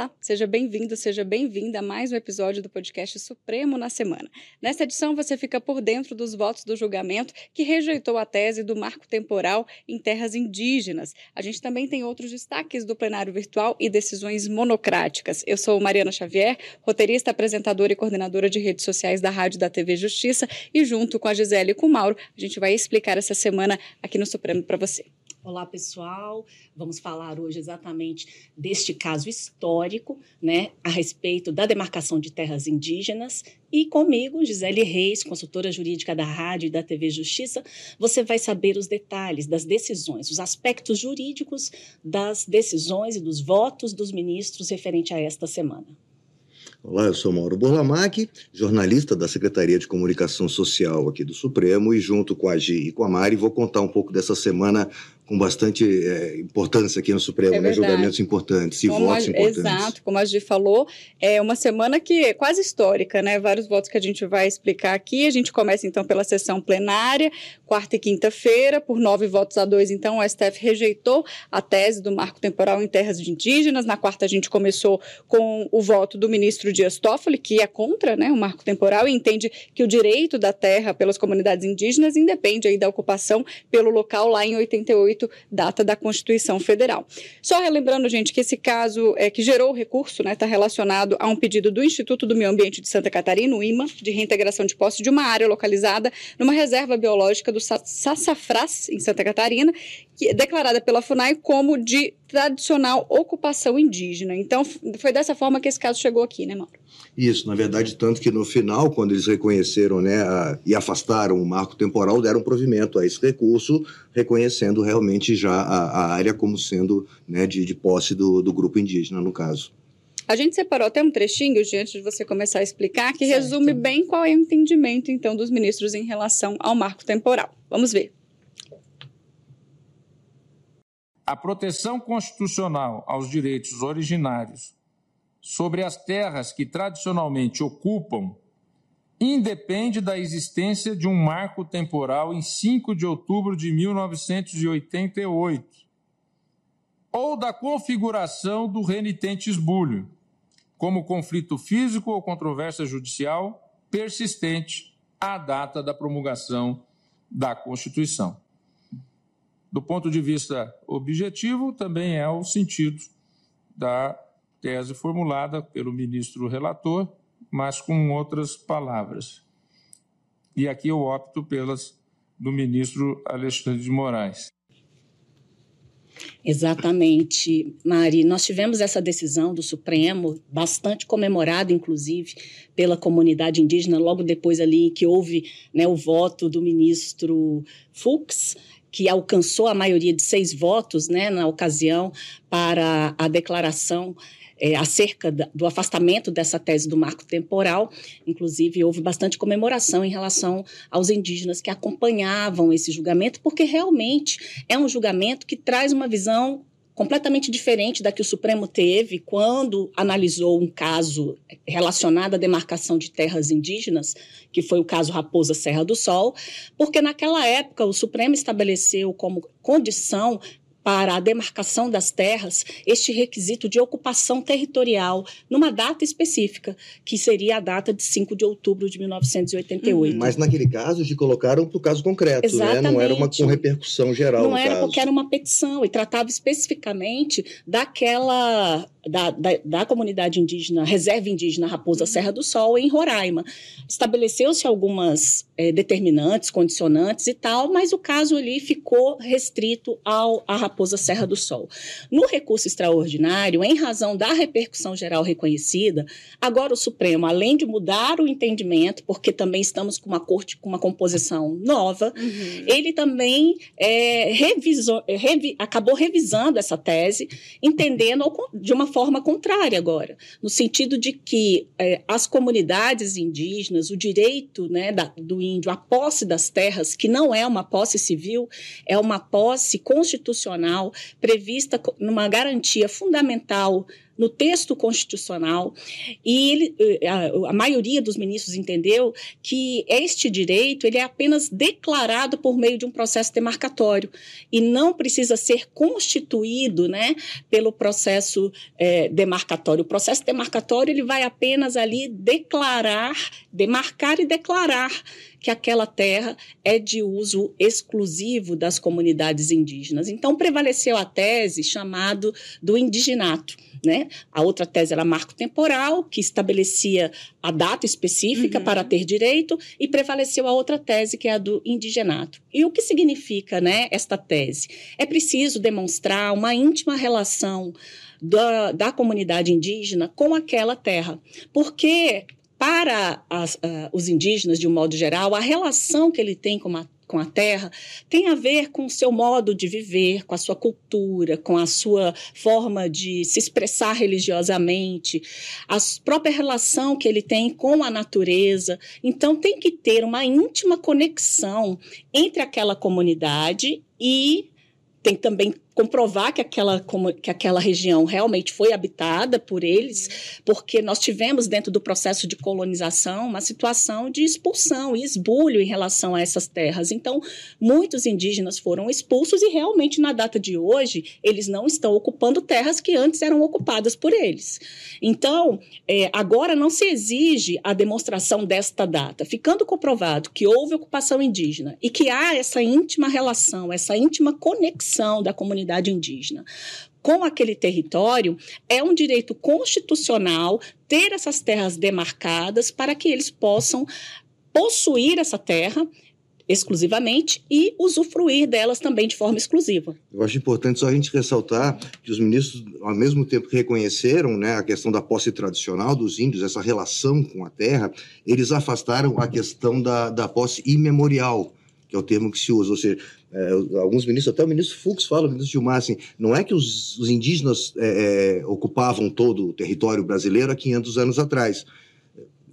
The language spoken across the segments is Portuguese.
Olá, seja bem-vindo, seja bem-vinda a mais um episódio do podcast Supremo na Semana. Nesta edição, você fica por dentro dos votos do julgamento que rejeitou a tese do marco temporal em terras indígenas. A gente também tem outros destaques do plenário virtual e decisões monocráticas. Eu sou Mariana Xavier, roteirista, apresentadora e coordenadora de redes sociais da Rádio da TV Justiça, e junto com a Gisele e com o Mauro, a gente vai explicar essa semana aqui no Supremo para você. Olá, pessoal. Vamos falar hoje exatamente deste caso histórico, né, a respeito da demarcação de terras indígenas. E comigo, Gisele Reis, consultora jurídica da Rádio e da TV Justiça, você vai saber os detalhes das decisões, os aspectos jurídicos das decisões e dos votos dos ministros referente a esta semana. Olá, eu sou Mauro Borlamac, jornalista da Secretaria de Comunicação Social aqui do Supremo, e junto com a Gi e com a Mari vou contar um pouco dessa semana com bastante é, importância aqui no Supremo, é né? julgamentos importantes e como votos a, importantes. Exato, como a Gi falou, é uma semana que é quase histórica, né? Vários votos que a gente vai explicar aqui. A gente começa então pela sessão plenária, quarta e quinta-feira, por nove votos a dois. Então, o STF rejeitou a tese do marco temporal em terras indígenas. Na quarta, a gente começou com o voto do ministro Dias Toffoli, que é contra né, o marco temporal e entende que o direito da terra pelas comunidades indígenas independe aí da ocupação pelo local lá em 88 data da Constituição Federal. Só relembrando, gente, que esse caso é, que gerou o recurso está né, tá relacionado a um pedido do Instituto do Meio Ambiente de Santa Catarina, o IMA, de reintegração de posse de uma área localizada numa reserva biológica do Sassafrás, em Santa Catarina, que é declarada pela FUNAI como de tradicional ocupação indígena. Então, foi dessa forma que esse caso chegou aqui, né, Mauro? Isso, na verdade, tanto que no final, quando eles reconheceram né, a, e afastaram o marco temporal, deram provimento a esse recurso, reconhecendo realmente já a, a área como sendo né, de, de posse do, do grupo indígena, no caso. A gente separou até um trechinho, antes de você começar a explicar, que certo. resume bem qual é o entendimento, então, dos ministros em relação ao marco temporal. Vamos ver. A proteção constitucional aos direitos originários sobre as terras que tradicionalmente ocupam independe da existência de um marco temporal em 5 de outubro de 1988 ou da configuração do renitente esbulho, como conflito físico ou controvérsia judicial persistente à data da promulgação da Constituição. Do ponto de vista objetivo, também é o sentido da tese formulada pelo ministro relator, mas com outras palavras. E aqui eu opto pelas do ministro Alexandre de Moraes. Exatamente, Mari. Nós tivemos essa decisão do Supremo, bastante comemorada, inclusive, pela comunidade indígena, logo depois ali que houve né, o voto do ministro Fux, que alcançou a maioria de seis votos né, na ocasião para a declaração é, acerca do afastamento dessa tese do marco temporal. Inclusive, houve bastante comemoração em relação aos indígenas que acompanhavam esse julgamento, porque realmente é um julgamento que traz uma visão completamente diferente da que o Supremo teve quando analisou um caso relacionado à demarcação de terras indígenas, que foi o caso Raposa Serra do Sol, porque naquela época o Supremo estabeleceu como condição para a demarcação das terras este requisito de ocupação territorial numa data específica, que seria a data de 5 de outubro de 1988. Uhum. Mas naquele caso, de colocaram para o caso concreto, Exatamente. né? não era uma com repercussão geral. Não era caso. porque era uma petição e tratava especificamente daquela da, da, da, comunidade indígena, reserva indígena Raposa Serra do Sol, em Roraima. Estabeleceu-se algumas é, determinantes, condicionantes e tal, mas o caso ali ficou restrito ao, à Raposa Serra do Sol. No recurso extraordinário, em razão da repercussão geral reconhecida, agora o Supremo, além de mudar o entendimento, porque também estamos com uma corte com uma composição nova, uhum. ele também é, revisou, revi, acabou revisando essa tese, entendendo de uma forma contrária agora, no sentido de que é, as comunidades indígenas, o direito né, da, do índio à posse das terras, que não é uma posse civil, é uma posse constitucional prevista numa garantia fundamental no texto constitucional, e ele, eh, a, a maioria dos ministros entendeu que este direito ele é apenas declarado por meio de um processo demarcatório e não precisa ser constituído né, pelo processo é, demarcatório. O processo demarcatório ele vai apenas ali declarar, demarcar e declarar que aquela terra é de uso exclusivo das comunidades indígenas. Então, prevaleceu a tese chamado do indiginato. Né? A outra tese era marco temporal, que estabelecia a data específica uhum. para ter direito, e prevaleceu a outra tese, que é a do indigenato. E o que significa né, esta tese? É preciso demonstrar uma íntima relação da, da comunidade indígena com aquela terra. Porque para as, uh, os indígenas, de um modo geral, a relação que ele tem com a, com a terra tem a ver com o seu modo de viver, com a sua cultura, com a sua forma de se expressar religiosamente, a própria relação que ele tem com a natureza. Então, tem que ter uma íntima conexão entre aquela comunidade e tem também comprovar que aquela, que aquela região realmente foi habitada por eles, porque nós tivemos dentro do processo de colonização uma situação de expulsão e esbulho em relação a essas terras. Então, muitos indígenas foram expulsos e realmente na data de hoje eles não estão ocupando terras que antes eram ocupadas por eles. Então, é, agora não se exige a demonstração desta data, ficando comprovado que houve ocupação indígena e que há essa íntima relação, essa íntima conexão da comunidade comunidade indígena com aquele território, é um direito constitucional ter essas terras demarcadas para que eles possam possuir essa terra exclusivamente e usufruir delas também de forma exclusiva. Eu acho importante só a gente ressaltar que os ministros, ao mesmo tempo que reconheceram né, a questão da posse tradicional dos índios, essa relação com a terra, eles afastaram a questão da, da posse imemorial, que é o termo que se usa, ou seja, é, alguns ministros, até o ministro Fux fala, o ministro Gilmar, assim, não é que os, os indígenas é, é ocupavam todo o território brasileiro há 500 anos atrás.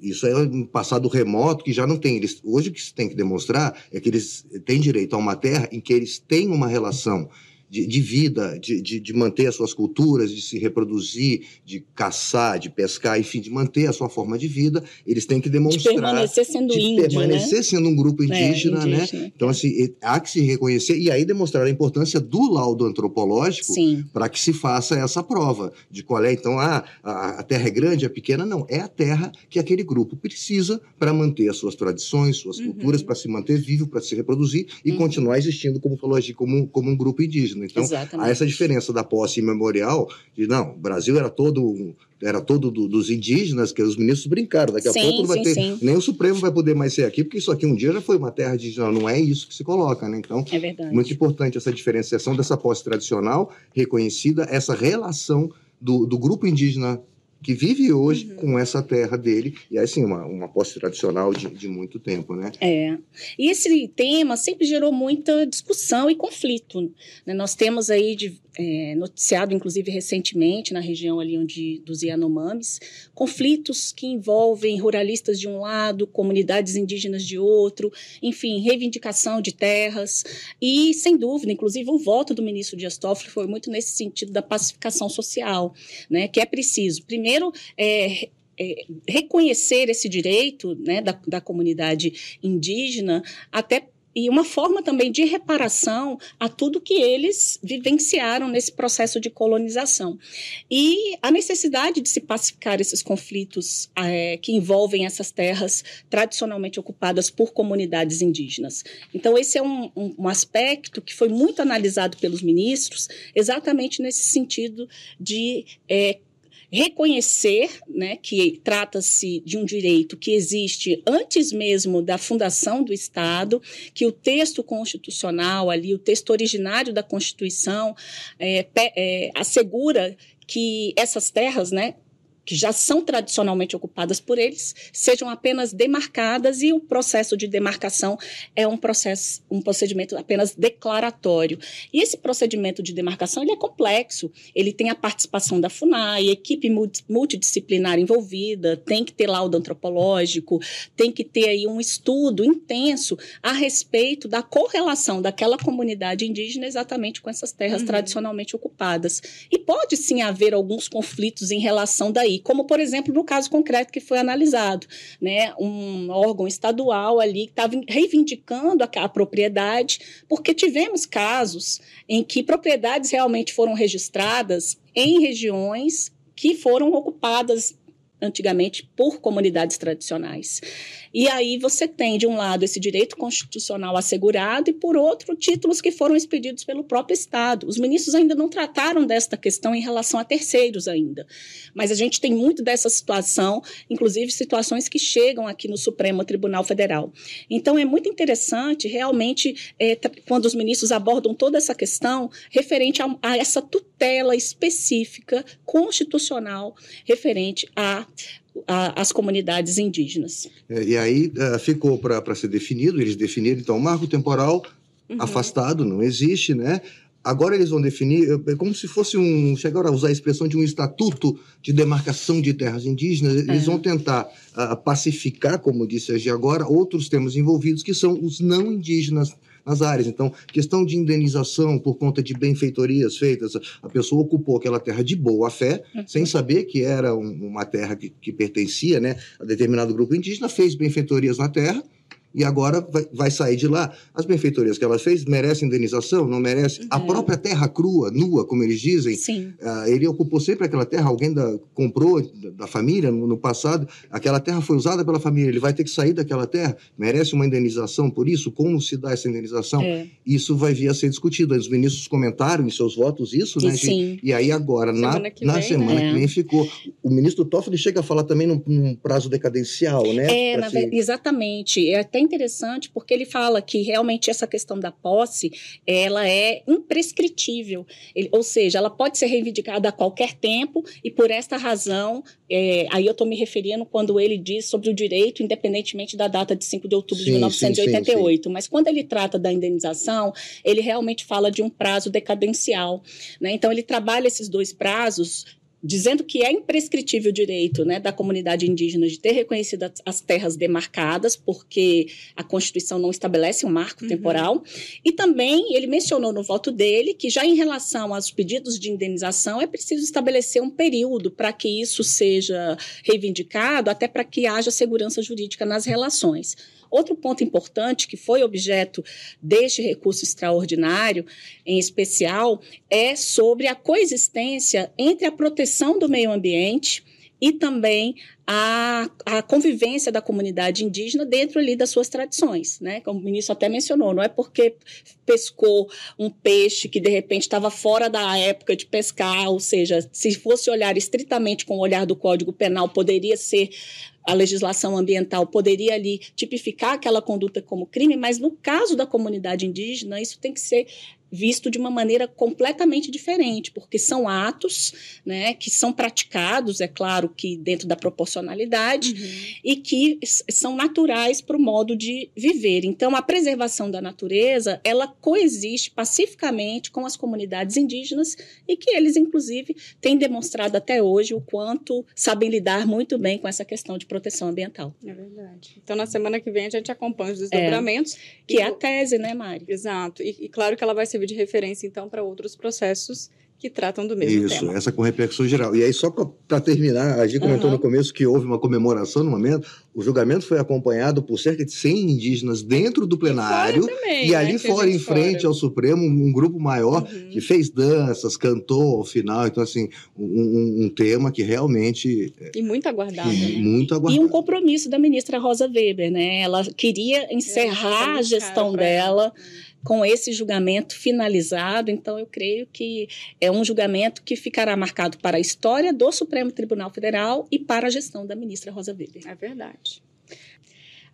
Isso é um passado remoto que já não tem. Eles, hoje o que se tem que demonstrar é que eles têm direito a uma terra em que eles têm uma relação de, de vida, de, de, de, manter as suas culturas, de se reproduzir, de caçar, de pescar, enfim, de manter a sua forma de vida, eles têm que demonstrar. De permanecer sendo de índio, permanecer né? sendo um grupo indígena, é, indígena né? Então, assim, há que se reconhecer e aí demonstrar a importância do laudo antropológico para que se faça essa prova de qual é, então, ah, a, a terra é grande, é pequena. Não, é a terra que aquele grupo precisa para manter as suas tradições, suas uhum. culturas, para se manter vivo, para se reproduzir e uhum. continuar existindo, como como, como um grupo indígena Então, Exatamente. há essa diferença da posse imemorial de, não, o Brasil era todo era todo do, dos indígenas, que os ministros brincaram. Daqui a sim, pouco não vai sim, ter. Sim. Nem o Supremo vai poder mais ser aqui, porque isso aqui um dia já foi uma terra indígena. Não é isso que se coloca, né? Então, é muito importante essa diferenciação dessa posse tradicional reconhecida, essa relação do, do grupo indígena que vive hoje uhum. com essa terra dele, e aí sim, uma, uma posse tradicional de, de muito tempo, né? É, e esse tema sempre gerou muita discussão e conflito, né? Nós temos aí de, é, noticiado, inclusive recentemente, na região ali onde, dos Yanomamis, conflitos que envolvem ruralistas de um lado, comunidades indígenas de outro, enfim, reivindicação de terras, e, sem dúvida, inclusive o voto do ministro Dias Toffoli foi muito nesse sentido da pacificação social, né, que é preciso, primeiro, é, é, reconhecer esse direito né, da, da comunidade indígena, até e uma forma também de reparação a tudo que eles vivenciaram nesse processo de colonização. E a necessidade de se pacificar esses conflitos é, que envolvem essas terras tradicionalmente ocupadas por comunidades indígenas. Então, esse é um, um, um aspecto que foi muito analisado pelos ministros, exatamente nesse sentido de é, reconhecer né, que trata-se de um direito que existe antes mesmo da fundação do Estado, que o texto constitucional ali, o texto originário da Constituição, é, é, assegura que essas terras, né, que já são tradicionalmente ocupadas por eles, sejam apenas demarcadas e o processo de demarcação é um processo, um procedimento apenas declaratório. E esse procedimento de demarcação ele é complexo. Ele tem a participação da FUNAI, equipe multidisciplinar envolvida, tem que ter laudo antropológico, tem que ter aí um estudo intenso a respeito da correlação daquela comunidade indígena exatamente com essas terras uhum. tradicionalmente ocupadas. E pode sim haver alguns conflitos em relação daí como por exemplo no caso concreto que foi analisado, né, um órgão estadual ali que estava reivindicando a, a propriedade, porque tivemos casos em que propriedades realmente foram registradas em regiões que foram ocupadas antigamente por comunidades tradicionais. E aí você tem, de um lado, esse direito constitucional assegurado e, por outro, títulos que foram expedidos pelo próprio Estado. Os ministros ainda não trataram desta questão em relação a terceiros ainda. Mas a gente tem muito dessa situação, inclusive situações que chegam aqui no Supremo Tribunal Federal. Então, é muito interessante, realmente, é, quando os ministros abordam toda essa questão referente a, a essa tutela específica constitucional referente a a, as comunidades indígenas. É, e aí uh, ficou para ser definido, eles definiram, então, o marco temporal uhum. afastado, não existe, né? Agora eles vão definir, é, é como se fosse um. Chegaram a usar a expressão de um estatuto de demarcação de terras indígenas. Eles vão tentar uh, pacificar, como disse a Gi agora, outros temas envolvidos, que são os não indígenas nas áreas. Então, questão de indenização por conta de benfeitorias feitas, a pessoa ocupou aquela terra de boa fé, uhum. sem saber que era um, uma terra que, que pertencia né, a determinado grupo indígena, fez benfeitorias na terra e agora vai, vai, sair de lá. As benfeitorias que ela fez merecem indenização? Não merece? Uhum. A própria terra crua, nua, como eles dizem, uh, ele ocupou sempre aquela terra, alguém da, comprou da, família no, no, passado, aquela terra foi usada pela família, ele vai ter que sair daquela terra, merece uma indenização por isso? Como se dá essa indenização? É. Isso vai vir a ser discutido. Os ministros comentaram em seus votos isso, né? Sim. E aí agora, semana na, na semana né? que vem, ficou. O ministro Toffoli chega a falar também num, num prazo decadencial, né? É, se... exatamente. É até interessante porque ele fala que realmente essa questão da posse ela é imprescritível, ele, ou seja, ela pode ser reivindicada a qualquer tempo e por esta razão, é, aí eu estou me referindo quando ele diz sobre o direito, independentemente da data de 5 de outubro sim, de 1988, sim, sim, mas quando ele trata da indenização, ele realmente fala de um prazo decadencial, né? Então ele trabalha esses dois prazos dizendo que é imprescritível o direito né, da comunidade indígena de ter reconhecido as terras demarcadas, porque a Constituição não estabelece um marco uhum. temporal. E também ele mencionou no voto dele que, já em relação aos pedidos de indenização, é preciso estabelecer um período para que isso seja reivindicado, até para que haja segurança jurídica nas relações. Outro ponto importante que foi objeto deste recurso extraordinário, em especial, é sobre a coexistência entre a proteção do meio ambiente e também a, a convivência da comunidade indígena dentro ali das suas tradições, né? Como o ministro até mencionou, não é porque pescou um peixe que de repente estava fora da época de pescar, ou seja, se fosse olhar estritamente com o olhar do Código Penal, poderia ser a legislação ambiental poderia ali tipificar aquela conduta como crime, mas no caso da comunidade indígena, isso tem que ser visto de uma maneira completamente diferente, porque são atos né, que são praticados, é claro que dentro da proporcionalidade, uhum. e que são naturais para o modo de viver. Então, a preservação da natureza, ela coexiste pacificamente com as comunidades indígenas e que eles, inclusive, têm demonstrado até hoje o quanto sabem lidar muito bem com essa questão de proteção ambiental. É verdade. Então, na semana que vem, a gente acompanha os desdobramentos. É, que e... é a tese, né, Mari? Exato. E, e claro que ela vai ser de referência, então, para outros processos que tratam do mesmo Isso, tema. Isso, essa com repercussão geral. E aí, só para terminar, a gente comentou uhum. no começo que houve uma comemoração no momento. O julgamento foi acompanhado por cerca de 100 indígenas dentro do plenário. E, também, e ali né, fora, em frente fora. ao Supremo, um grupo maior uhum. que fez danças, cantou ao final. Então, assim, um, um tema que realmente. E muito aguardado. né? Muito aguardado. E um compromisso da ministra Rosa Weber, né? Ela queria encerrar a gestão dela. Uhum com esse julgamento finalizado. Então, eu creio que é um julgamento que ficará marcado para a história do Supremo Tribunal Federal e para a gestão da ministra Rosa Weber. É verdade.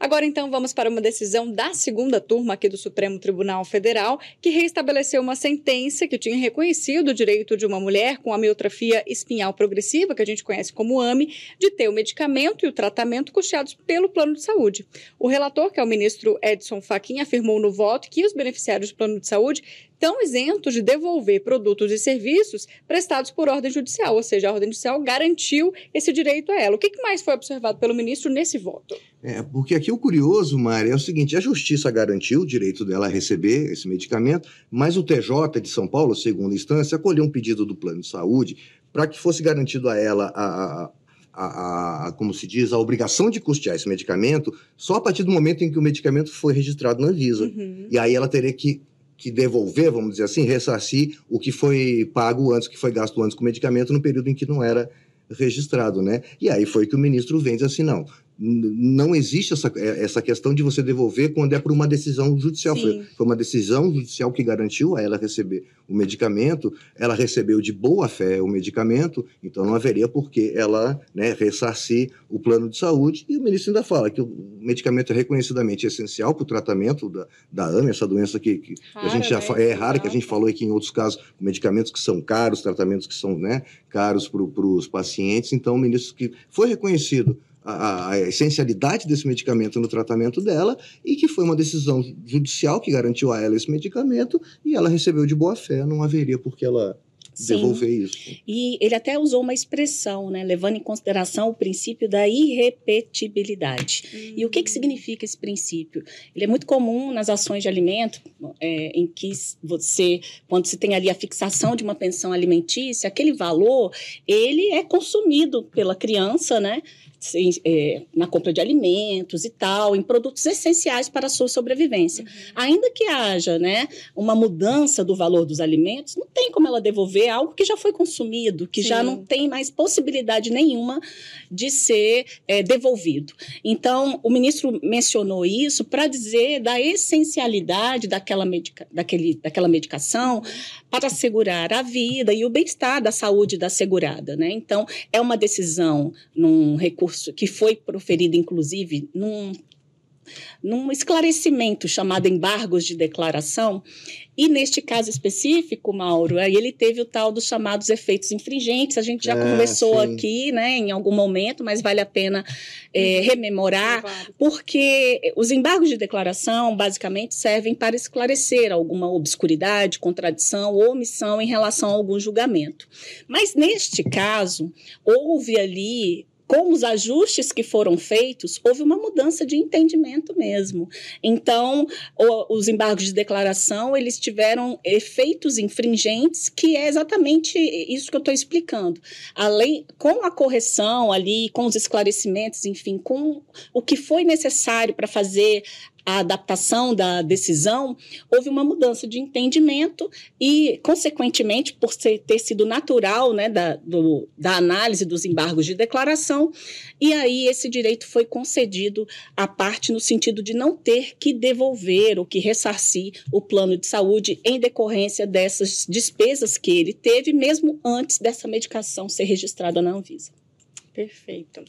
Agora, então, vamos para uma decisão da segunda turma aqui do Supremo Tribunal Federal, que reestabeleceu uma sentença que tinha reconhecido o direito de uma mulher com amiotrofia espinhal progressiva, que a gente conhece como AME, de ter o medicamento e o tratamento custeados pelo plano de saúde. O relator, que é o ministro Edson Fachin, afirmou no voto que os beneficiários do plano de saúde estão isentos de devolver produtos e serviços prestados por ordem judicial, ou seja, a ordem judicial garantiu esse direito a ela. O que mais foi observado pelo ministro nesse voto? É, porque aqui o curioso, Mari, é o seguinte: a justiça garantiu o direito dela a receber esse medicamento, mas o TJ de São Paulo, segunda instância, acolheu um pedido do plano de saúde para que fosse garantido a ela a, a a, a, como se diz, a obrigação de custear esse medicamento só a partir do momento em que o medicamento foi registrado na Anvisa. Uhum. E aí ela teria que que devolver, vamos dizer assim, ressarcir o que foi pago antes, que foi gasto antes com medicamento no período em que não era registrado, né? E aí foi que o ministro vem dizer assim, não, não existe essa, é, essa questão de você devolver quando é por uma decisão judicial. Foi, foi, uma decisão judicial que garantiu a ela receber o medicamento, ela recebeu de boa fé o medicamento, então não haveria por que ela né, ressarcir o plano de saúde. E o ministro ainda fala que o medicamento é reconhecidamente essencial para o tratamento da, da AME, essa doença que, que rara, a gente já né? é rara, que a gente falou aqui em outros casos, medicamentos que são caros, tratamentos que são né, caros para os pacientes. Então, o ministro que foi reconhecido a, a, essencialidade desse medicamento no tratamento dela e que foi uma decisão judicial que garantiu a ela esse medicamento e ela recebeu de boa fé, não haveria por que ela Sim. devolver isso. E ele até usou uma expressão, né, levando em consideração o princípio da irrepetibilidade. Hum. E o que, que significa esse princípio? Ele é muito comum nas ações de alimento, é, em que você, quando se tem ali a fixação de uma pensão alimentícia, aquele valor, ele é consumido pela criança, né? É, na compra de alimentos e tal, em produtos essenciais para a sua sobrevivência. Uhum. Ainda que haja né, uma mudança do valor dos alimentos, não tem como ela devolver algo que já foi consumido, que Sim. já não tem mais possibilidade nenhuma de ser é, devolvido. Então, o ministro mencionou isso para dizer da essencialidade daquela, medica, daquele, daquela medicação para assegurar a vida e o bem-estar da saúde da segurada. Né? Então, é uma decisão num recurso discurso que foi proferido, inclusive, num, num esclarecimento chamado embargos de declaração, e neste caso específico, Mauro, aí ele teve o tal dos chamados efeitos infringentes. A gente já é, conversou sim. aqui, né, em algum momento, mas vale a pena é, rememorar, porque os embargos de declaração basicamente servem para esclarecer alguma obscuridade, contradição ou omissão em relação a algum julgamento. Mas neste caso, houve ali com os ajustes que foram feitos, houve uma mudança de entendimento mesmo. Então, o, os embargos de declaração, eles tiveram efeitos infringentes, que é exatamente isso que eu estou explicando. Além, com a correção ali, com os esclarecimentos, enfim, com o que foi necessário para fazer a adaptação da decisão, houve uma mudança de entendimento e, consequentemente, por ser, ter sido natural né, da, do, da análise dos embargos de declaração, e aí esse direito foi concedido à parte no sentido de não ter que devolver ou que ressarcir o plano de saúde em decorrência dessas despesas que ele teve, mesmo antes dessa medicação ser registrada na Anvisa. Perfeito.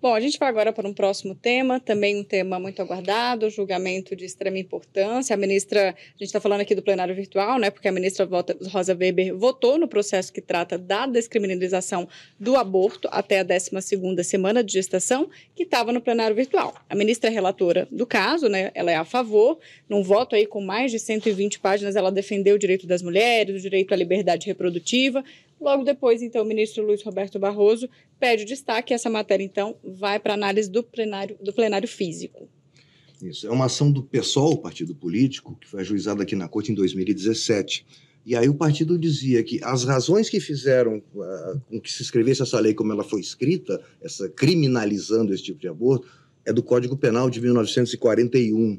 Bom, a gente vai agora para um próximo tema, também um tema muito aguardado, julgamento de extrema importância. A ministra, a gente está falando aqui do plenário virtual, né? Porque a ministra Rosa Weber votou no processo que trata da descriminalização do aborto até a 12 semana de gestação, que estava no plenário virtual. A ministra é relatora do caso, né? Ela é a favor, num voto aí com mais de 120 páginas, ela defendeu o direito das mulheres, o direito à liberdade reprodutiva, Logo depois, então, o ministro Luiz Roberto Barroso pede destaque. Essa matéria, então, vai para análise do plenário, do plenário físico. Isso. É uma ação do PSOL, partido político, que foi ajuizada aqui na Corte em 2017. E aí o partido dizia que as razões que fizeram uh, com que se escrevesse essa lei como ela foi escrita, essa criminalizando esse tipo de aborto, é do Código Penal de 1941.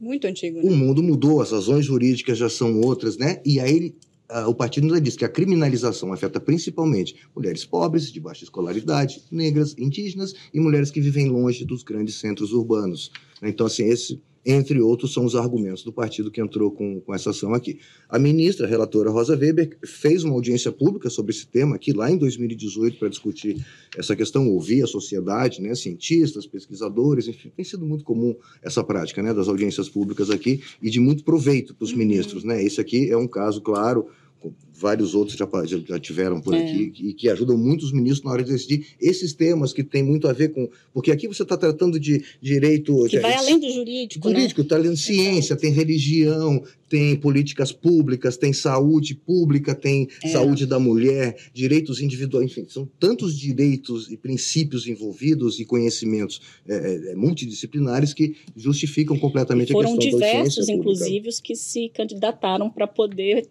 Muito antigo. Né? O mundo mudou, as razões jurídicas já são outras, né? E aí ele o partido ainda diz que a criminalização afeta principalmente mulheres pobres, de baixa escolaridade, negras, indígenas e mulheres que vivem longe dos grandes centros urbanos. Então, assim, esse entre outros, são os argumentos do partido que entrou com, com essa ação aqui. A ministra, a relatora Rosa Weber, fez uma audiência pública sobre esse tema aqui lá em 2018 para discutir essa questão, ouvir a sociedade, né, cientistas, pesquisadores, enfim, tem sido muito comum essa prática né, das audiências públicas aqui e de muito proveito para os uhum. ministros. Né? Esse aqui é um caso claro vários outros já, já tiveram por é. aqui, e que ajudam muito os ministros na hora de decidir esses temas que tem muito a ver com. Porque aqui você está tratando de direito. Que vai além do jurídico. Jurídico, está né? lendo ciência, tem religião, tem políticas públicas, tem saúde pública, tem é. saúde da mulher, direitos individuais, enfim, são tantos direitos e princípios envolvidos e conhecimentos é, é, é multidisciplinares que justificam completamente a questão da Foram diversos, inclusive, os que se candidataram para poder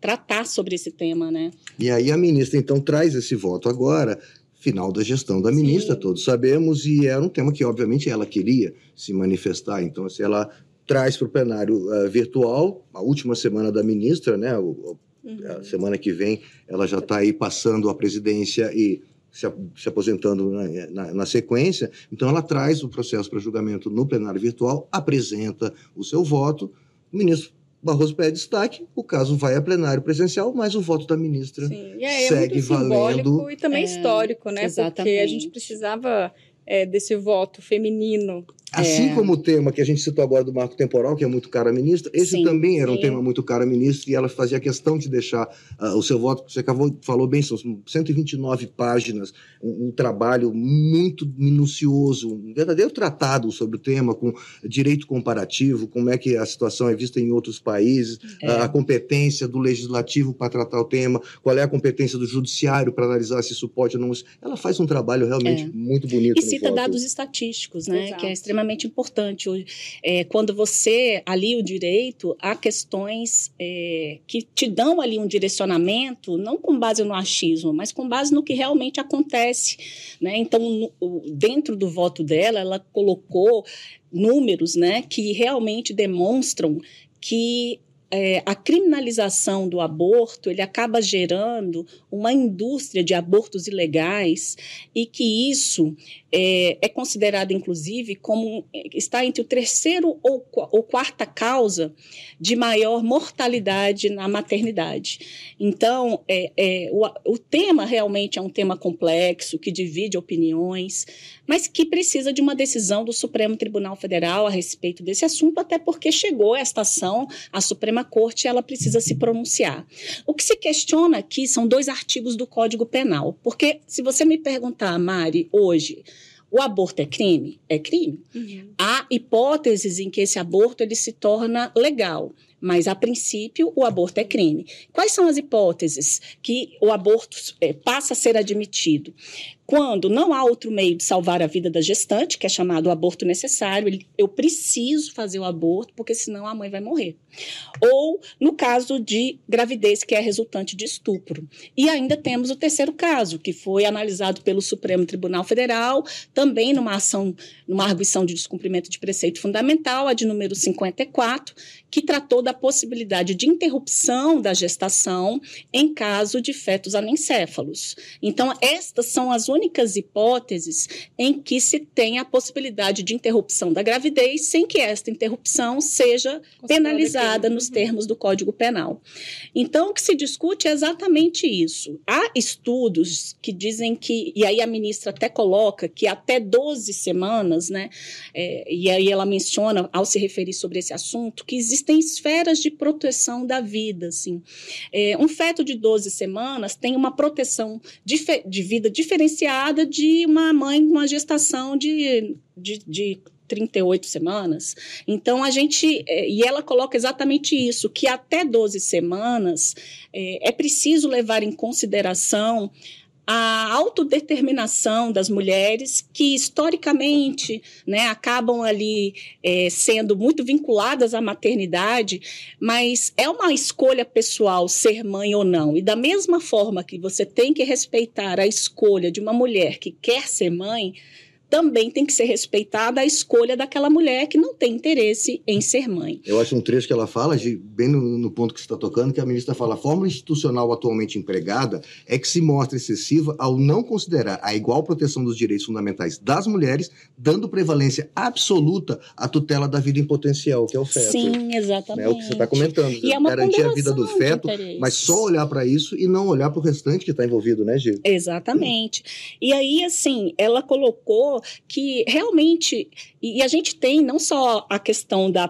tratar sobre esse tema, né? E aí a ministra então traz esse voto agora, final da gestão da ministra, Sim. todos sabemos, e era um tema que obviamente ela queria se manifestar. Então, assim, ela traz para o plenário uh, virtual, a última semana da ministra, né? O, uhum. A semana que vem ela já está aí passando a presidência e se, se aposentando na, na, na, sequência. Então, ela traz o processo para julgamento no plenário virtual, apresenta o seu voto, o ministro Barroso pede destaque, o caso vai a plenário presencial, mas o voto da ministra Sim. E aí, segue é muito valendo. E também é, histórico, né? Exatamente. Porque a gente precisava é, desse voto feminino Assim é. como o tema que a gente citou agora do marco temporal, que é muito caro à ministra, esse sim, também era sim. um tema muito caro à ministra e ela fazia questão de deixar uh, o seu voto, você acabou, falou bem, são 129 páginas, um, um, trabalho muito minucioso, um verdadeiro tratado sobre o tema, com direito comparativo, como é que a situação é vista em outros países, é. a, a competência do legislativo para tratar o tema, qual é a competência do judiciário para analisar se isso pode ou não. Ela faz um trabalho realmente é. muito bonito. E cita dados estatísticos, né? Exato. Que é extremamente extremamente importante. É, quando você ali o direito há questões é, que te dão ali um direcionamento, não com base no achismo, mas com base no que realmente acontece. Né? Então, no, dentro do voto dela, ela colocou números né, que realmente demonstram que é, a criminalização do aborto ele acaba gerando uma indústria de abortos ilegais e que isso é, é considerado, inclusive, como está entre o terceiro ou, ou quarta causa de maior mortalidade na maternidade. Então, é, é, o, o tema realmente é um tema complexo, que divide opiniões, mas que precisa de uma decisão do Supremo Tribunal Federal a respeito desse assunto, até porque chegou esta ação à Suprema Corte e ela precisa se pronunciar. O que se questiona aqui são dois artigos do Código Penal, porque se você me perguntar, Mari, hoje, o aborto é crime? É crime. Uhum. Há hipóteses em que esse aborto ele se torna legal mas a princípio o aborto é crime. Quais são as hipóteses que o aborto é, passa a ser admitido? Quando não há outro meio de salvar a vida da gestante, que é chamado aborto necessário, eu preciso fazer o aborto porque senão a mãe vai morrer. Ou no caso de gravidez que é resultante de estupro. E ainda temos o terceiro caso, que foi analisado pelo Supremo Tribunal Federal, também numa ação, numa arguição de descumprimento de preceito fundamental, a de número 54, que tratou da possibilidade de interrupção da gestação em caso de fetos anencéfalos. Então, estas são as únicas hipóteses em que se tem a possibilidade de interrupção da gravidez sem que esta interrupção seja penalizada nos uhum. termos do Código Penal. Então, o que se discute é exatamente isso. Há estudos que dizem que, e aí a ministra até coloca que até 12 semanas, né, é, e aí ela menciona, ao se referir sobre esse assunto, que existem esferas de proteção da vida. Assim. É, um feto de 12 semanas tem uma proteção de, de vida diferenciada de uma mãe com uma gestação de, de, de 38 semanas. Então, a gente. É, e ela coloca exatamente isso: que até 12 semanas é, é preciso levar em consideração a autodeterminação das mulheres que historicamente né, acabam ali é, sendo muito vinculadas à maternidade, mas é uma escolha pessoal ser mãe ou não. E da mesma forma que você tem que respeitar a escolha de uma mulher que quer ser mãe, também tem que ser respeitada a escolha daquela mulher que não tem interesse em ser mãe. Eu acho um trecho que ela fala, bem no, no, ponto que você está tocando, que a ministra fala: a forma institucional atualmente empregada é que se mostra excessiva ao não considerar a igual proteção dos direitos fundamentais das mulheres, dando prevalência absoluta à tutela da vida em potencial, que é o feto. Sim, exatamente. É o que você está comentando. E é uma garantir a vida do feto, mas só olhar para isso e não olhar para o restante que está envolvido, né, Gil? Exatamente. Hum. E aí, assim, ela colocou que realmente, e a gente tem não só a questão da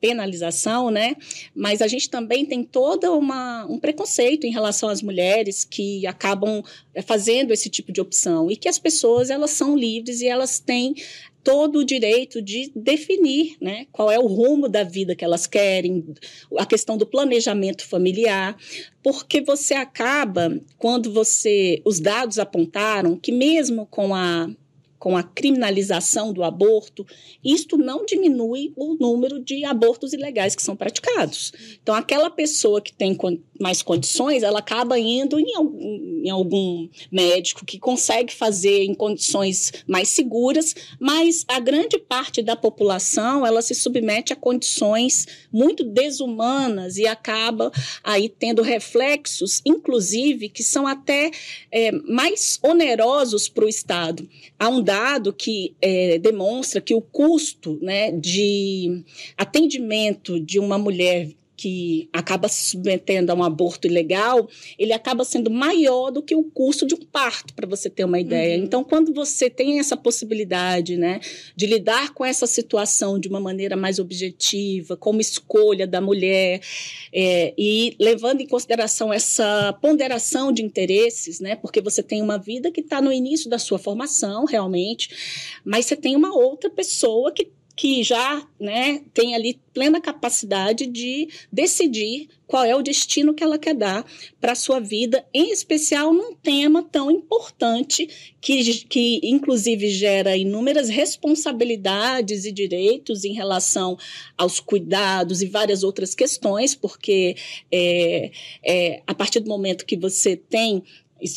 penalização, né, mas a gente também tem todo uma, um preconceito em relação às mulheres que acabam eh, fazendo esse tipo de opção e que as pessoas elas são livres e elas têm todo o direito de definir né, qual é o rumo da vida que elas querem, a questão do planejamento familiar, porque você acaba, quando você. Os dados apontaram que, mesmo com a com a criminalização do aborto, isto não diminui o número de abortos ilegais que são praticados. Então, aquela pessoa que tem mais condições, ela acaba indo em algum, em algum médico que consegue fazer em condições mais seguras, mas a grande parte da população, ela se submete a condições muito desumanas e acaba aí tendo reflexos, inclusive, que são até é, mais onerosos para o Estado. Há um dado que é, demonstra que o custo né, de atendimento de uma mulher que acaba se submetendo a um aborto ilegal, ele acaba sendo maior do que o custo de um parto, para você ter uma ideia. Uhum. Então, quando você tem essa possibilidade, né, de lidar com essa situação de uma maneira mais objetiva, como escolha da mulher, é, e levando em consideração essa ponderação de interesses, né, porque você tem uma vida que está no início da sua formação, realmente, mas você tem uma outra pessoa que que já né, tem ali plena capacidade de decidir qual é o destino que ela quer dar para a sua vida, em especial num tema tão importante que, que, inclusive, gera inúmeras responsabilidades e direitos em relação aos cuidados e várias outras questões, porque é, é, a partir do momento que você tem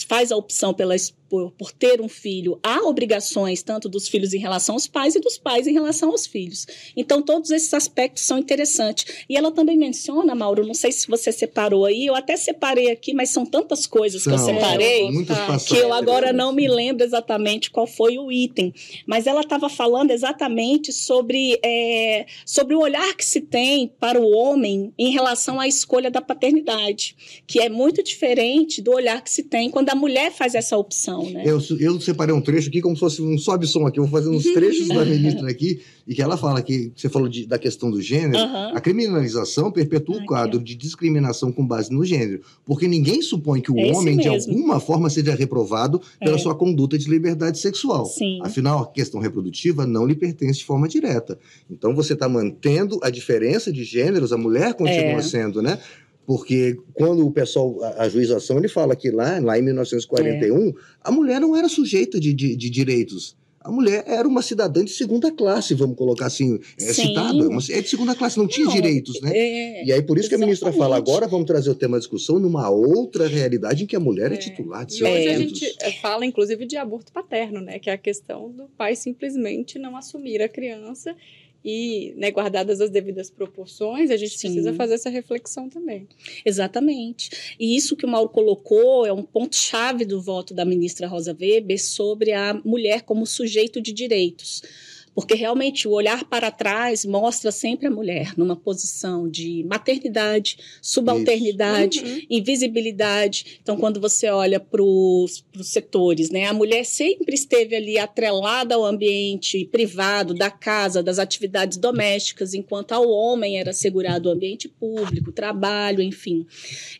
faz a opção pela por, por ter um filho, há obrigações tanto dos filhos em relação aos pais e dos pais em relação aos filhos. Então, todos esses aspectos são interessantes. E ela também menciona, Mauro, não sei se você separou aí, eu até separei aqui, mas são tantas coisas são, que eu separei é, que eu agora não me lembro exatamente qual foi o item. Mas ela estava falando exatamente sobre, é, sobre o olhar que se tem para o homem em relação à escolha da paternidade, que é muito diferente do olhar que se tem quando a mulher faz essa opção né? Eu, eu separei um trecho aqui como se fosse um sobe-som aqui. Eu vou fazer uns trechos da ministra aqui, e que ela fala que você falou de, da questão do gênero. Uhum. A criminalização perpetua o quadro de discriminação com base no gênero, porque ninguém supõe que o é homem, de alguma forma, seja reprovado pela é. sua conduta de liberdade sexual. Sim. Afinal, a questão reprodutiva não lhe pertence de forma direta. Então, você está mantendo a diferença de gêneros, a mulher continua é. sendo, né? Porque quando o pessoal, a, a juização, ele fala que lá, lá em 1941, é. a mulher não era sujeita de, de, de, direitos. A mulher era uma cidadã de segunda classe, vamos colocar assim, é citada, é de segunda classe, não tinha não, direitos, né? É, e aí por isso exatamente. que a ministra fala, agora vamos trazer o tema à discussão numa outra realidade em que a mulher é, é titular de seus e hoje a gente é, fala, inclusive, de aborto paterno, né? Que é a questão do pai simplesmente não assumir a criança e né, guardadas as devidas proporções, a gente Sim. precisa fazer essa reflexão também. Exatamente. E isso que o Mauro colocou é um ponto-chave do voto da ministra Rosa Weber sobre a mulher como sujeito de direitos porque realmente o olhar para trás mostra sempre a mulher numa posição de maternidade, subalternidade, uhum. invisibilidade. Então, quando você olha para os setores, né, a mulher sempre esteve ali atrelada ao ambiente privado, da casa, das atividades domésticas, enquanto ao homem era assegurado o ambiente público, trabalho, enfim.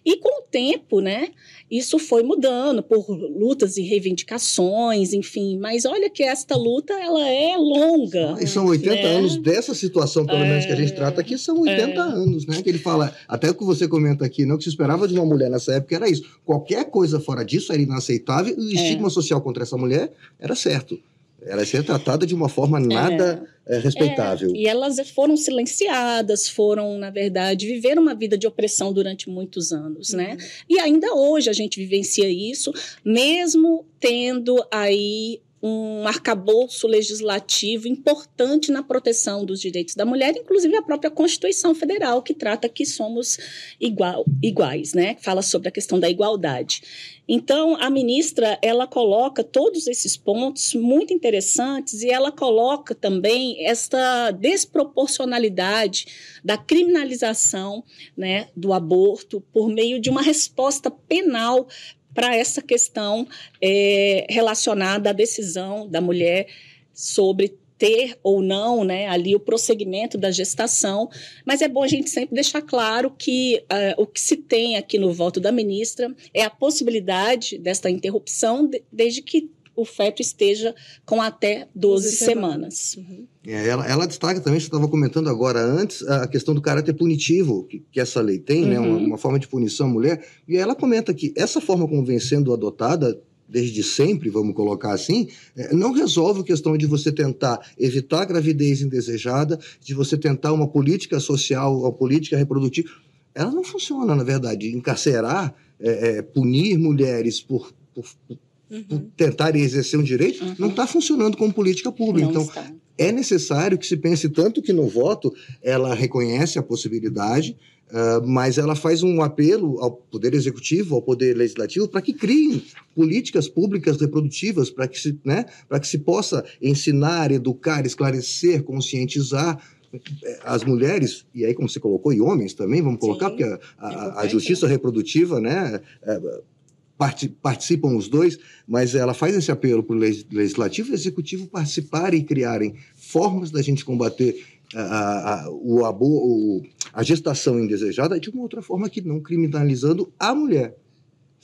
E com o tempo, né, isso foi mudando por lutas e reivindicações, enfim. Mas olha que esta luta ela é longa. E são 80 né? anos dessa situação, pelo é, menos que a gente trata aqui, são 80 é. anos, né? Que ele fala, até o que você comenta aqui, não que se esperava de uma mulher nessa época era isso. Qualquer coisa fora disso era inaceitável e o é. estigma social contra essa mulher era certo. Ela ser tratada de uma forma nada é, é, respeitável. É, e elas foram silenciadas, foram, na verdade, viver uma vida de opressão durante muitos anos, né? uhum. né? E ainda hoje a gente vivencia isso, mesmo tendo aí um arcabouço legislativo importante na proteção dos direitos da mulher, inclusive a própria Constituição Federal, que trata que somos igual, iguais, né? Fala sobre a questão da igualdade. Então, a ministra, ela coloca todos esses pontos muito interessantes e ela coloca também esta desproporcionalidade da criminalização né, do aborto por meio de uma resposta penal para essa questão é, relacionada à decisão da mulher sobre ter ou não né, ali o prosseguimento da gestação, mas é bom a gente sempre deixar claro que uh, o que se tem aqui no voto da ministra é a possibilidade desta interrupção de, desde que o feto esteja com até 12, 12 semanas. semanas. Uhum. É, ela, ela, destaca também, você estava comentando agora antes, a questão do caráter punitivo que, que essa lei tem, uhum. né, uma, uhum. uma, forma de punição à mulher, e ela comenta que essa forma como vem sendo adotada desde sempre, vamos colocar assim, é, não resolve a questão de você tentar evitar a gravidez indesejada, de você tentar uma política social, uma política reprodutiva. Ela não funciona, na verdade. Encarcerar, é, é, punir mulheres por, por, uhum. tentarem exercer um direito, uhum. não está funcionando como política pública. Não então, está. é necessário que se pense tanto que no voto ela reconhece a possibilidade, Uh, mas ela faz um apelo ao Poder Executivo, ao Poder Legislativo, para que criem políticas públicas reprodutivas, para que, se, né, que se possa ensinar, educar, esclarecer, conscientizar eh, as mulheres, e aí como você colocou, e homens também, vamos colocar, Sim, porque a, a, a justiça reprodutiva, né, participam os dois, mas ela faz esse apelo para o legislativo e executivo participarem e criarem formas da gente combater a, a, o, a gestação indesejada de uma outra forma que não criminalizando a mulher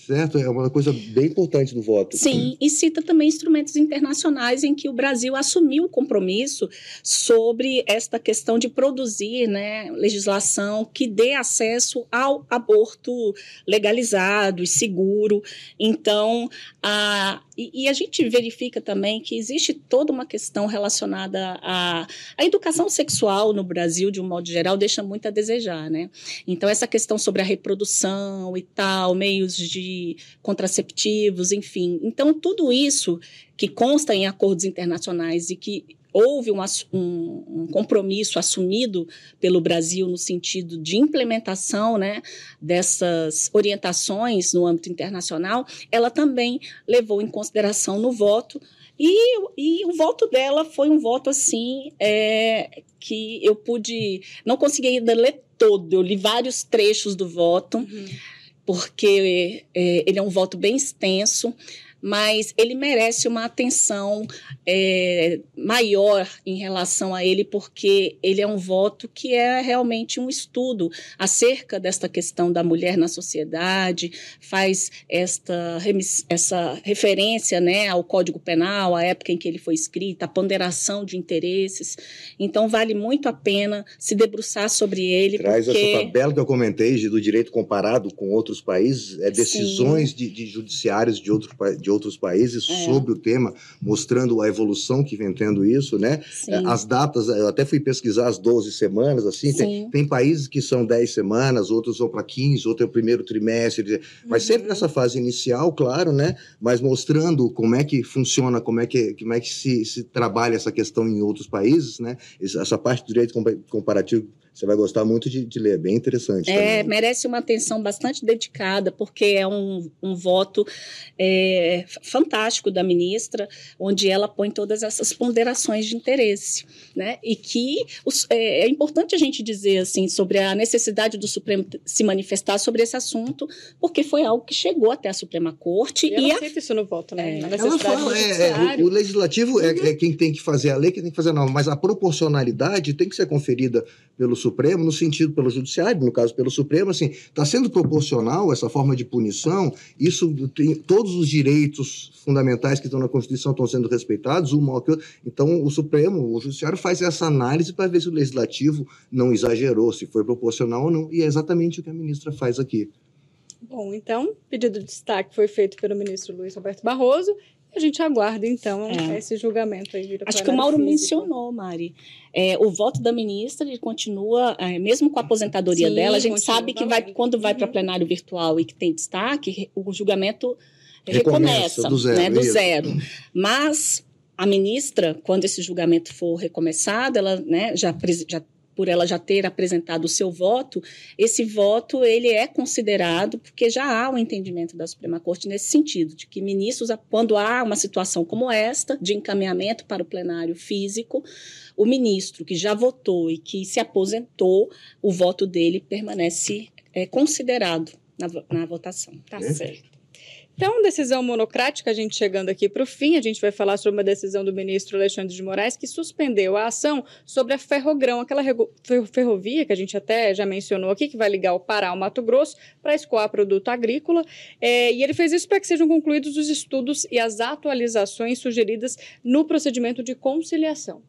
certo? É uma coisa bem importante do voto. Sim, e cita também instrumentos internacionais em que o Brasil assumiu o compromisso sobre esta questão de produzir né, legislação que dê acesso ao aborto legalizado e seguro. Então, a, e, e, a gente verifica também que existe toda uma questão relacionada à, à educação sexual no Brasil, de um modo geral, deixa muito a desejar, né? Então, essa questão sobre a reprodução e tal, meios de contraceptivos, enfim. Então, tudo isso que consta em acordos internacionais e que houve um, um, um, compromisso assumido pelo Brasil no sentido de implementação né, dessas orientações no âmbito internacional, ela também levou em consideração no voto. E, e o voto dela foi um voto assim é, que eu pude. Não consegui ainda ler todo, eu li vários trechos do voto, uhum. Porque é, ele é um voto bem extenso mas ele merece uma atenção é, maior em relação a ele, porque ele é um voto que é realmente um estudo acerca desta questão da mulher na sociedade, faz esta essa referência né, ao Código Penal, à época em que ele foi escrito, a ponderação de interesses. Então, vale muito a pena se debruçar sobre ele. Traz porque... essa tabela que eu comentei do direito comparado com outros países, é decisões de, de, judiciários de, outro, de de outros países é. sobre o tema, mostrando a evolução que vem tendo isso, né? Sim. As datas, eu até fui pesquisar as 12 semanas, assim, tem, tem, países que são 10 semanas, outros vão para 15, outro é o primeiro trimestre, mas uhum. sempre nessa fase inicial, claro, né? Mas mostrando como é que funciona, como é que, como é que se, se trabalha essa questão em outros países, né? Essa parte do direito comparativo você vai gostar muito de, de ler, é bem interessante. É, também. merece uma atenção bastante dedicada, porque é um, um voto é, fantástico da ministra, onde ela põe todas essas ponderações de interesse. Né? E que os, é, é, importante a gente dizer assim sobre a necessidade do Supremo se manifestar sobre esse assunto, porque foi algo que chegou até a Suprema Corte. E, e ela a... isso no voto, né? É. Fala, é, é, o, o, legislativo é, é, quem tem que fazer a lei, quem tem que fazer a norma, mas a proporcionalidade tem que ser conferida pelo Supremo, no sentido pelo Judiciário, no caso pelo Supremo, assim, está sendo proporcional essa forma de punição, isso tem, todos os direitos fundamentais que estão na Constituição estão sendo respeitados, um maior que outro. Então, o Supremo, o Judiciário faz essa análise para ver se o Legislativo não exagerou, se foi proporcional ou não, e é exatamente o que a ministra faz aqui. Bom, então, pedido de destaque foi feito pelo ministro Luiz Roberto Barroso a gente aguarda, então, é. esse julgamento aí. Acho que o Mauro físico. mencionou, Mari. É, o voto da ministra ele continua, é, mesmo com a aposentadoria Sim, dela, a gente sabe que vai, quando vai uhum. para plenário virtual e que tem destaque, o julgamento recomeça, recomeça do zero. Né, do zero. Mas a ministra, quando esse julgamento for recomeçado, ela né, já, já por ela já ter apresentado o seu voto, esse voto ele é considerado porque já há um entendimento da Suprema Corte nesse sentido, de que ministros, quando há uma situação como esta, de encaminhamento para o plenário físico, o ministro que já votou e que se aposentou, o voto dele permanece é, considerado na, na votação. Tá é. certo. Então, decisão monocrática, a gente chegando aqui para o fim, a gente vai falar sobre uma decisão do ministro Alexandre de Moraes que suspendeu a ação sobre a Ferrogrão, aquela ferrovia que a gente até já mencionou aqui, que vai ligar o Pará ao Mato Grosso para escoar produto agrícola. É, e ele fez isso para que sejam concluídos os estudos e as atualizações sugeridas no procedimento de conciliação.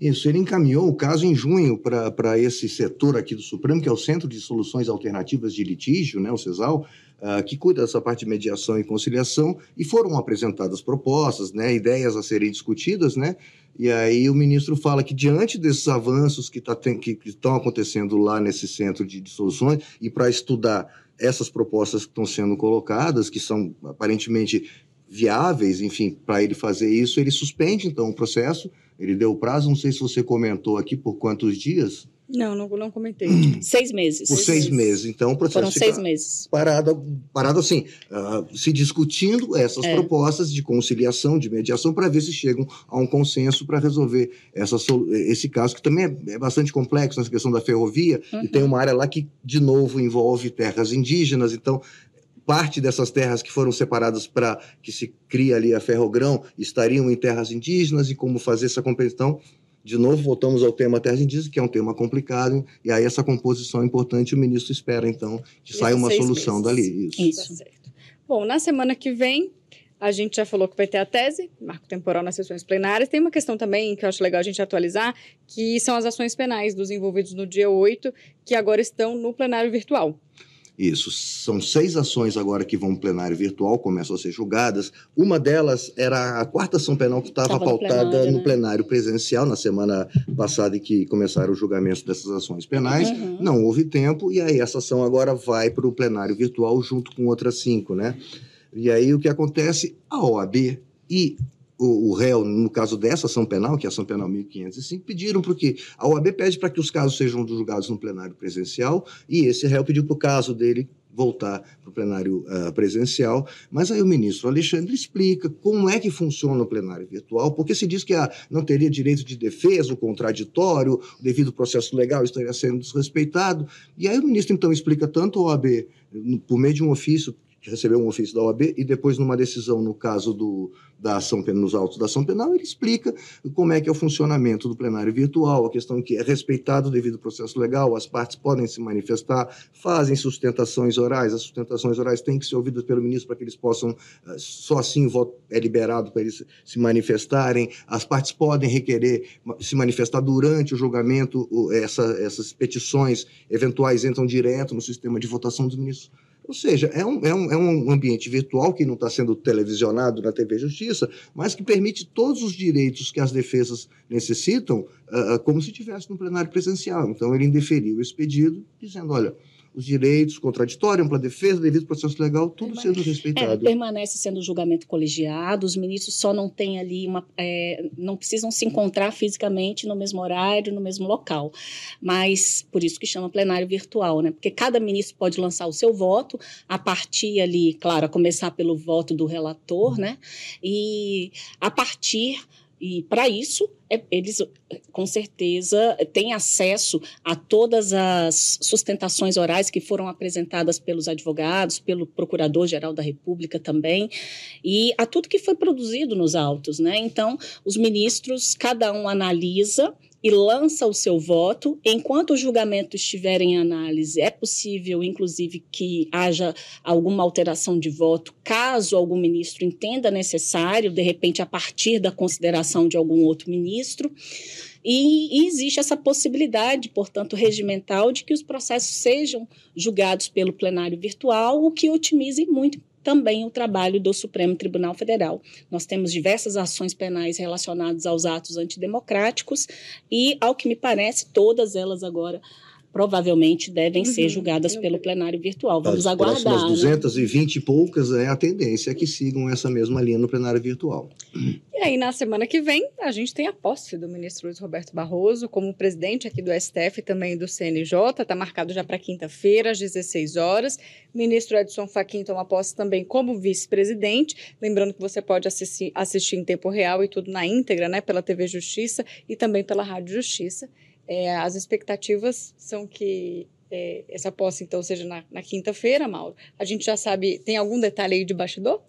Isso, ele encaminhou o caso em junho para esse setor aqui do Supremo, que é o Centro de Soluções Alternativas de Litígio, né, o CESAL, uh, que cuida dessa parte de mediação e conciliação, e foram apresentadas propostas, né, ideias a serem discutidas, né, e aí o ministro fala que diante desses avanços que, tá, que, que estão acontecendo lá nesse Centro de, de Soluções, e para estudar essas propostas que estão sendo colocadas, que são aparentemente viáveis, enfim, para ele fazer isso, ele suspende então o processo, ele deu o prazo, não sei se você comentou aqui por quantos dias. Não, não, não comentei. seis meses. Por seis, seis meses. Então, o processo Foram seis meses. Parado, parado assim, uh, se discutindo essas é. propostas de conciliação, de mediação, para ver se chegam a um consenso para resolver essa, esse caso, que também é, é bastante complexo nessa questão da ferrovia, uhum. e tem uma área lá que, de novo, envolve terras indígenas, então parte dessas terras que foram separadas para que se cria ali a ferrogrão estariam em terras indígenas e como fazer essa compensação. De novo, voltamos ao tema terras indígenas, que é um tema complicado, e aí essa composição é importante, o ministro espera, então, que saia uma solução meses. dali. Isso. Isso. Tá Bom, na semana que vem, a gente já falou que vai ter a tese, marco temporal nas sessões plenárias. Tem uma questão também que eu acho legal a gente atualizar, que são as ações penais dos envolvidos no dia 8, que agora estão no plenário virtual. Isso. São seis ações agora que vão para plenário virtual, começam a ser julgadas. Uma delas era a quarta ação penal que estava pautada no plenário, no plenário né? presencial, na semana passada, em que começaram os julgamentos dessas ações penais. Uhum. Não houve tempo, e aí essa ação agora vai para o plenário virtual junto com outras cinco, né? E aí o que acontece? A OAB e o, o, réu, no caso dessa ação penal, que é a ação penal 1505, pediram porque a OAB pede para que os casos sejam julgados no plenário presencial e esse réu pediu para o caso dele voltar para o plenário uh, presencial, mas aí o ministro Alexandre explica como é que funciona o plenário virtual, porque se diz que ah, não teria direito de defesa, o contraditório, o devido processo legal estaria sendo desrespeitado, e aí o ministro então explica tanto a OAB, por meio de um ofício recebeu um ofício da OAB, e depois, numa decisão, no caso do, da ação nos autos da ação penal, ele explica como é que é o funcionamento do plenário virtual, a questão que é respeitado devido ao processo legal, as partes podem se manifestar, fazem sustentações orais, as sustentações orais têm que ser ouvidas pelo ministro para que eles possam, eh, só assim o voto é liberado para eles se manifestarem, as partes podem requerer se manifestar durante o julgamento, essa, essas petições eventuais entram direto no sistema de votação dos ministros ou seja, é um, é um, é um ambiente virtual que não está sendo televisionado na TV Justiça, mas que permite todos os direitos que as defesas necessitam, uh, como se tivesse no plenário presencial. Então, ele indeferiu esse pedido, dizendo: olha, os direitos, contraditório, ampla defesa, devido processo legal, tudo permanece, sendo respeitado. É, permanece sendo julgamento colegiado, os ministros só não têm ali uma. É, não precisam se encontrar fisicamente no mesmo horário, no mesmo local. Mas por isso que chama plenário virtual, né? Porque cada ministro pode lançar o seu voto, a partir ali, claro, a começar pelo voto do relator, né? E a partir e para isso, é, eles com certeza têm acesso a todas as sustentações orais que foram apresentadas pelos advogados, pelo Procurador-Geral da República também, e a tudo que foi produzido nos autos. Né? Então, os ministros, cada um analisa e lança o seu voto. Enquanto o julgamento estiver em análise, é possível, inclusive, que haja alguma alteração de voto, caso algum ministro entenda necessário, de repente, a partir da consideração de algum outro ministro. E, e, existe essa possibilidade, portanto, regimental, de que os processos sejam julgados pelo plenário virtual, o que otimize muito também o trabalho do Supremo Tribunal Federal. Nós temos diversas ações penais relacionadas aos atos antidemocráticos e, ao que me parece, todas elas agora provavelmente devem uhum. ser julgadas pelo plenário virtual. Vamos As aguardar. As próximas 220 né? e poucas, é, a tendência é que sigam essa mesma linha no plenário virtual. E aí, na semana que vem, a gente tem a posse do ministro Luiz Roberto Barroso como presidente aqui do STF e também do CNJ. Está marcado já para quinta-feira, às 16 horas. Ministro Edson Fachin toma posse também como vice-presidente. Lembrando que você pode assistir, assistir em tempo real e tudo na íntegra, né, pela TV Justiça e também pela Rádio Justiça. É, as expectativas são que é, essa posse, então, seja na, na quinta-feira, Mauro. A gente já sabe, tem algum detalhe aí de bastidor?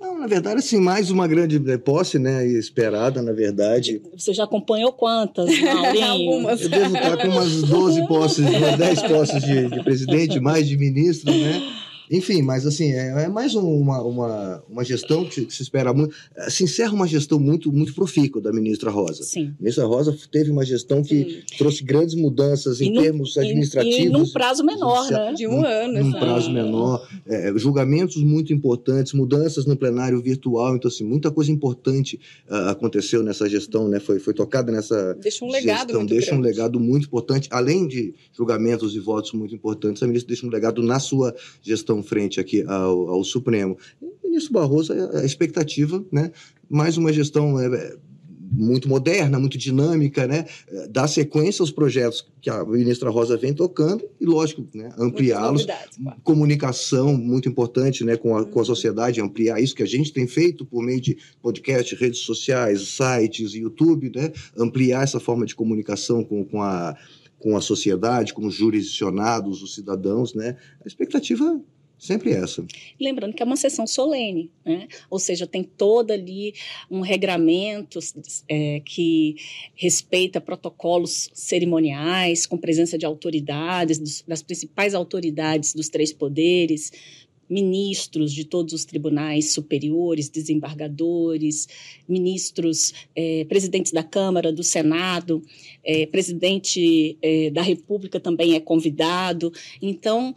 Não, na verdade, assim, mais uma grande posse, né, esperada, na verdade. Você já acompanhou quantas, Algumas. Eu devo estar com umas 12 posses, umas 10 posses de, de presidente, mais de ministro, né? Enfim, mas assim, é, é mais uma, uma, uma gestão que, que, se espera muito. Se encerra uma gestão muito, muito profícua da ministra Rosa. Sim. A ministra Rosa teve uma gestão que Sim. trouxe grandes mudanças em no, termos administrativos. E, e num prazo menor, né? De um ano. Num prazo menor. É, julgamentos muito importantes, mudanças no plenário virtual. Então, assim, muita coisa importante uh, aconteceu nessa gestão, né? Foi, foi tocada nessa. Deixa um legado gestão, muito Deixa grande. um legado muito importante. Além de julgamentos e votos muito importantes, a ministra deixa um legado na sua gestão frente aqui ao, ao Supremo. o ministro Barroso, a expectativa, né? mais uma gestão é, muito moderna, muito dinâmica, né? dar sequência aos projetos que a ministra Rosa vem tocando e, lógico, né? ampliá-los. Comunicação muito importante né? com, a, com a uhum. sociedade, ampliar isso que a gente tem feito por meio de podcast, redes sociais, sites, YouTube, né? ampliar essa forma de comunicação com, com a com a sociedade, com os jurisdicionados, os cidadãos, né? A expectativa Sempre essa. Lembrando que é uma sessão solene, né? ou seja, tem todo ali um regramento é, que respeita protocolos cerimoniais, com presença de autoridades, dos, das principais autoridades dos três poderes, ministros de todos os tribunais superiores, desembargadores, ministros, eh, presidentes da Câmara, do Senado, eh, presidente eh, da República também é convidado. Então,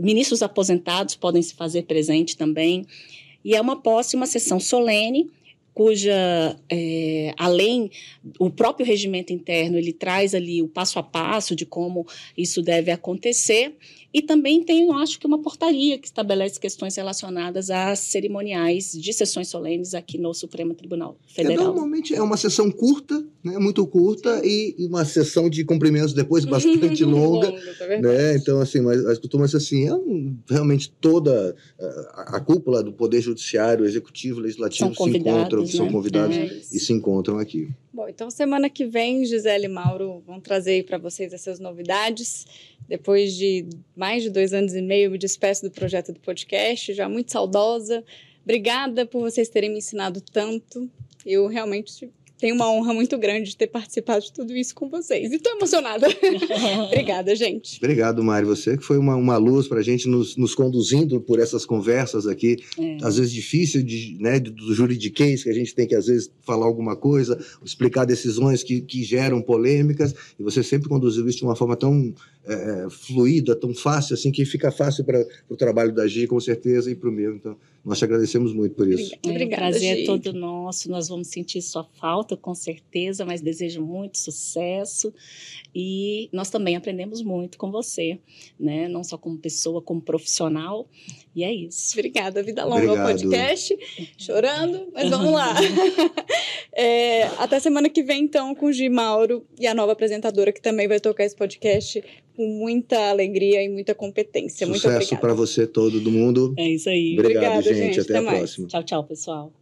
ministros aposentados podem se fazer presente também. E é uma posse, uma sessão solene, cuja, é, além, o próprio regimento interno, ele traz ali o passo a passo de como isso deve acontecer, e também tem, eu acho que, uma portaria que estabelece questões relacionadas a cerimoniais de sessões solenes aqui no Supremo Tribunal Federal. É, normalmente é uma sessão curta, né, muito curta, e, e uma sessão de cumprimentos depois bastante longa. longa tá né? Então, assim, mas, mas costuma ser assim, é um, realmente toda a, a, cúpula do Poder Judiciário, Executivo, Legislativo se encontram, né? são convidados é e se encontram aqui. Bom, então semana que vem, Gisele e Mauro vão trazer para vocês essas novidades. Depois de mais de dois anos e meio, me despeço do projeto do podcast, já muito saudosa. Obrigada por vocês terem me ensinado tanto. Eu realmente tenho uma honra muito grande de ter participado de tudo isso com vocês. E estou emocionada. Obrigada, gente. Obrigado, Mari. Você que foi uma, uma luz para a gente nos, nos, conduzindo por essas conversas aqui. É. Às vezes difícil de, né, do juridiquês, que a gente tem que, às vezes, falar alguma coisa, explicar decisões que, que geram polêmicas. E você sempre conduziu isso de uma forma tão é, fluida, tão fácil, assim, que fica fácil para o trabalho da Gi, com certeza, e para o meu. Então, nós te agradecemos muito por isso. Obrigada, o prazer é todo nosso. Nós vamos sentir sua falta, com certeza, mas desejo muito sucesso. E nós também aprendemos muito com você, né? Não só como pessoa, como profissional. E é isso. Obrigada. Vida longa Obrigado. ao podcast. Chorando, mas vamos lá. é, até semana que vem, então, com o Gi Mauro e a nova apresentadora que também vai tocar esse podcast com muita alegria e muita competência. Sucesso para você todo do mundo. É isso aí. Obrigado, Obrigada, gente. Até, Até a mais. próxima. Tchau, tchau, pessoal.